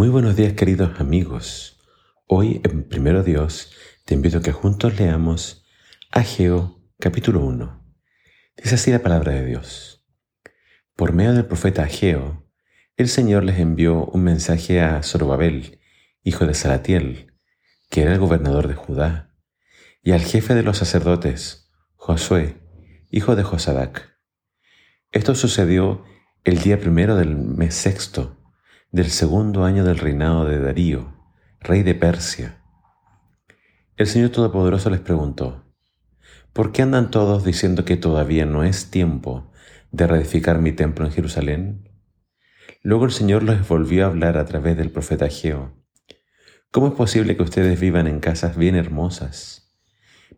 Muy buenos días queridos amigos. Hoy en Primero Dios te invito a que juntos leamos Ageo capítulo 1. Dice así la palabra de Dios. Por medio del profeta Ageo, el Señor les envió un mensaje a Zorobabel, hijo de Salatiel, que era el gobernador de Judá, y al jefe de los sacerdotes, Josué, hijo de Josadac. Esto sucedió el día primero del mes sexto del segundo año del reinado de Darío, rey de Persia. El Señor Todopoderoso les preguntó, ¿por qué andan todos diciendo que todavía no es tiempo de reedificar mi templo en Jerusalén? Luego el Señor les volvió a hablar a través del profeta Geo. ¿Cómo es posible que ustedes vivan en casas bien hermosas,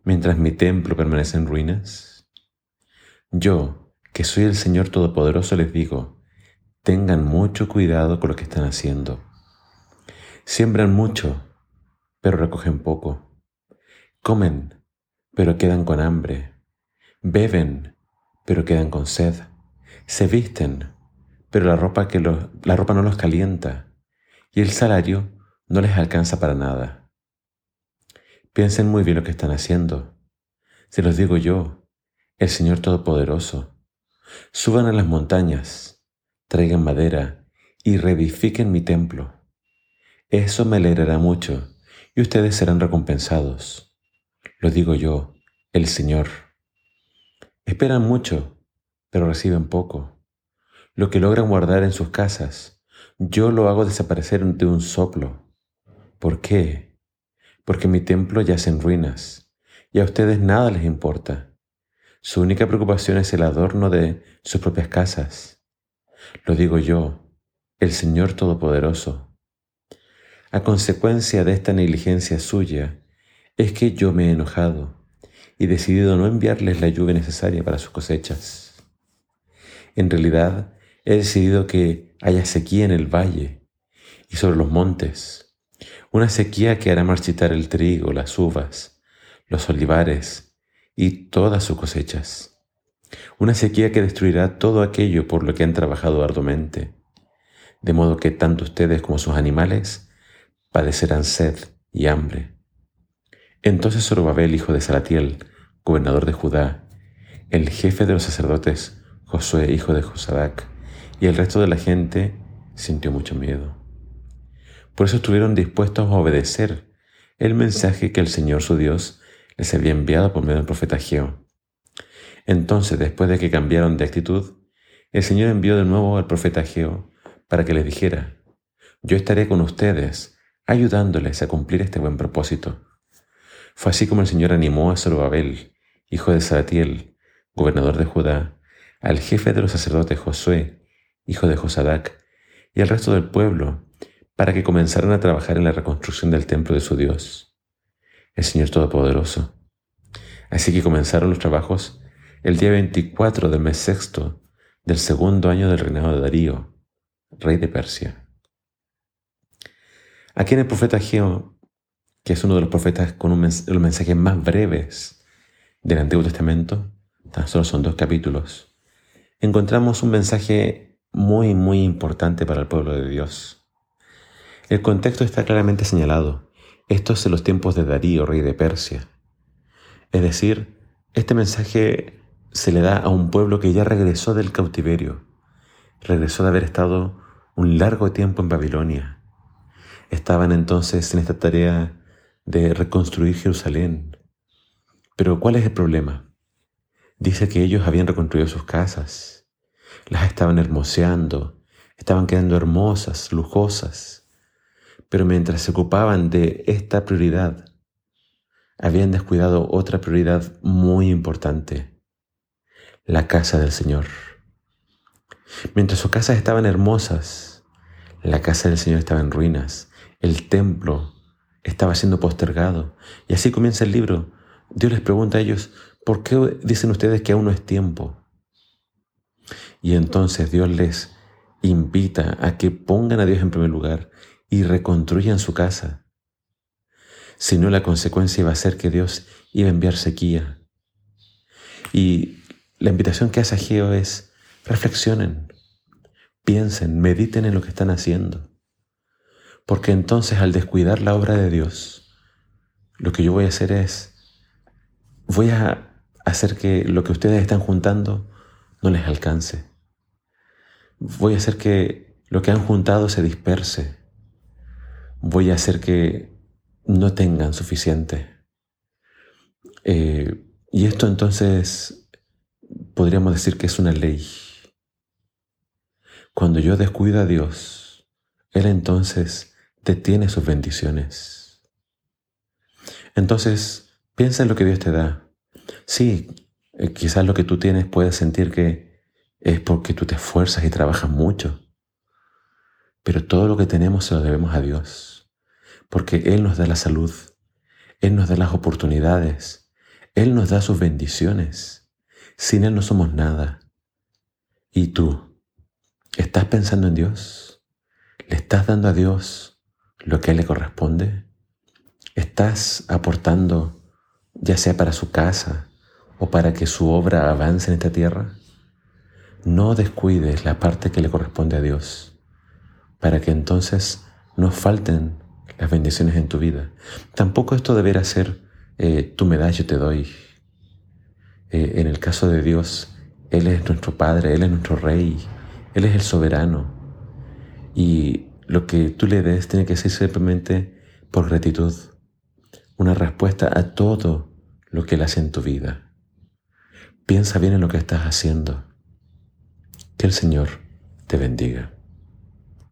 mientras mi templo permanece en ruinas? Yo, que soy el Señor Todopoderoso, les digo, Tengan mucho cuidado con lo que están haciendo. Siembran mucho, pero recogen poco. Comen, pero quedan con hambre. Beben, pero quedan con sed. Se visten, pero la ropa, que la ropa no los calienta y el salario no les alcanza para nada. Piensen muy bien lo que están haciendo. Se los digo yo, el Señor Todopoderoso. Suban a las montañas traigan madera y reedifiquen mi templo. Eso me alegrará mucho y ustedes serán recompensados. Lo digo yo, el Señor. Esperan mucho, pero reciben poco. Lo que logran guardar en sus casas, yo lo hago desaparecer de un soplo. ¿Por qué? Porque mi templo yace en ruinas y a ustedes nada les importa. Su única preocupación es el adorno de sus propias casas. Lo digo yo, el Señor Todopoderoso. A consecuencia de esta negligencia suya, es que yo me he enojado y decidido no enviarles la lluvia necesaria para sus cosechas. En realidad, he decidido que haya sequía en el valle y sobre los montes, una sequía que hará marchitar el trigo, las uvas, los olivares y todas sus cosechas una sequía que destruirá todo aquello por lo que han trabajado arduamente, de modo que tanto ustedes como sus animales padecerán sed y hambre. Entonces Zorobabel, hijo de Salatiel, gobernador de Judá, el jefe de los sacerdotes, Josué, hijo de Josadac, y el resto de la gente sintió mucho miedo. Por eso estuvieron dispuestos a obedecer el mensaje que el Señor su Dios les había enviado por medio del profeta Geo. Entonces, después de que cambiaron de actitud, el Señor envió de nuevo al profeta Geo para que les dijera, yo estaré con ustedes, ayudándoles a cumplir este buen propósito. Fue así como el Señor animó a Zorobabel, hijo de Salatiel, gobernador de Judá, al jefe de los sacerdotes Josué, hijo de Josadac, y al resto del pueblo, para que comenzaran a trabajar en la reconstrucción del templo de su Dios, el Señor Todopoderoso. Así que comenzaron los trabajos el día 24 del mes sexto del segundo año del reinado de Darío, rey de Persia. Aquí en el profeta Geo, que es uno de los profetas con los mensajes más breves del Antiguo Testamento, tan solo son dos capítulos, encontramos un mensaje muy, muy importante para el pueblo de Dios. El contexto está claramente señalado. Esto es en los tiempos de Darío, rey de Persia. Es decir, este mensaje se le da a un pueblo que ya regresó del cautiverio, regresó de haber estado un largo tiempo en Babilonia. Estaban entonces en esta tarea de reconstruir Jerusalén. Pero ¿cuál es el problema? Dice que ellos habían reconstruido sus casas, las estaban hermoseando, estaban quedando hermosas, lujosas, pero mientras se ocupaban de esta prioridad, habían descuidado otra prioridad muy importante, la casa del Señor. Mientras sus casas estaban hermosas, la casa del Señor estaba en ruinas, el templo estaba siendo postergado. Y así comienza el libro. Dios les pregunta a ellos, ¿por qué dicen ustedes que aún no es tiempo? Y entonces Dios les invita a que pongan a Dios en primer lugar y reconstruyan su casa. Si no, la consecuencia iba a ser que Dios iba a enviar sequía. Y la invitación que hace Geo es reflexionen, piensen, mediten en lo que están haciendo. Porque entonces al descuidar la obra de Dios, lo que yo voy a hacer es, voy a hacer que lo que ustedes están juntando no les alcance. Voy a hacer que lo que han juntado se disperse. Voy a hacer que no tengan suficiente. Eh, y esto entonces podríamos decir que es una ley. Cuando yo descuido a Dios, Él entonces detiene sus bendiciones. Entonces, piensa en lo que Dios te da. Sí, eh, quizás lo que tú tienes puedes sentir que es porque tú te esfuerzas y trabajas mucho. Pero todo lo que tenemos se lo debemos a Dios, porque Él nos da la salud, Él nos da las oportunidades, Él nos da sus bendiciones. Sin Él no somos nada. ¿Y tú? ¿Estás pensando en Dios? ¿Le estás dando a Dios lo que Él le corresponde? ¿Estás aportando ya sea para su casa o para que su obra avance en esta tierra? No descuides la parte que le corresponde a Dios, para que entonces no falten las bendiciones en tu vida. Tampoco esto deberá ser eh, tú me yo te doy. Eh, en el caso de Dios, Él es nuestro Padre, Él es nuestro Rey, Él es el soberano. Y lo que tú le des tiene que ser simplemente por gratitud, una respuesta a todo lo que Él hace en tu vida. Piensa bien en lo que estás haciendo. Que el Señor te bendiga.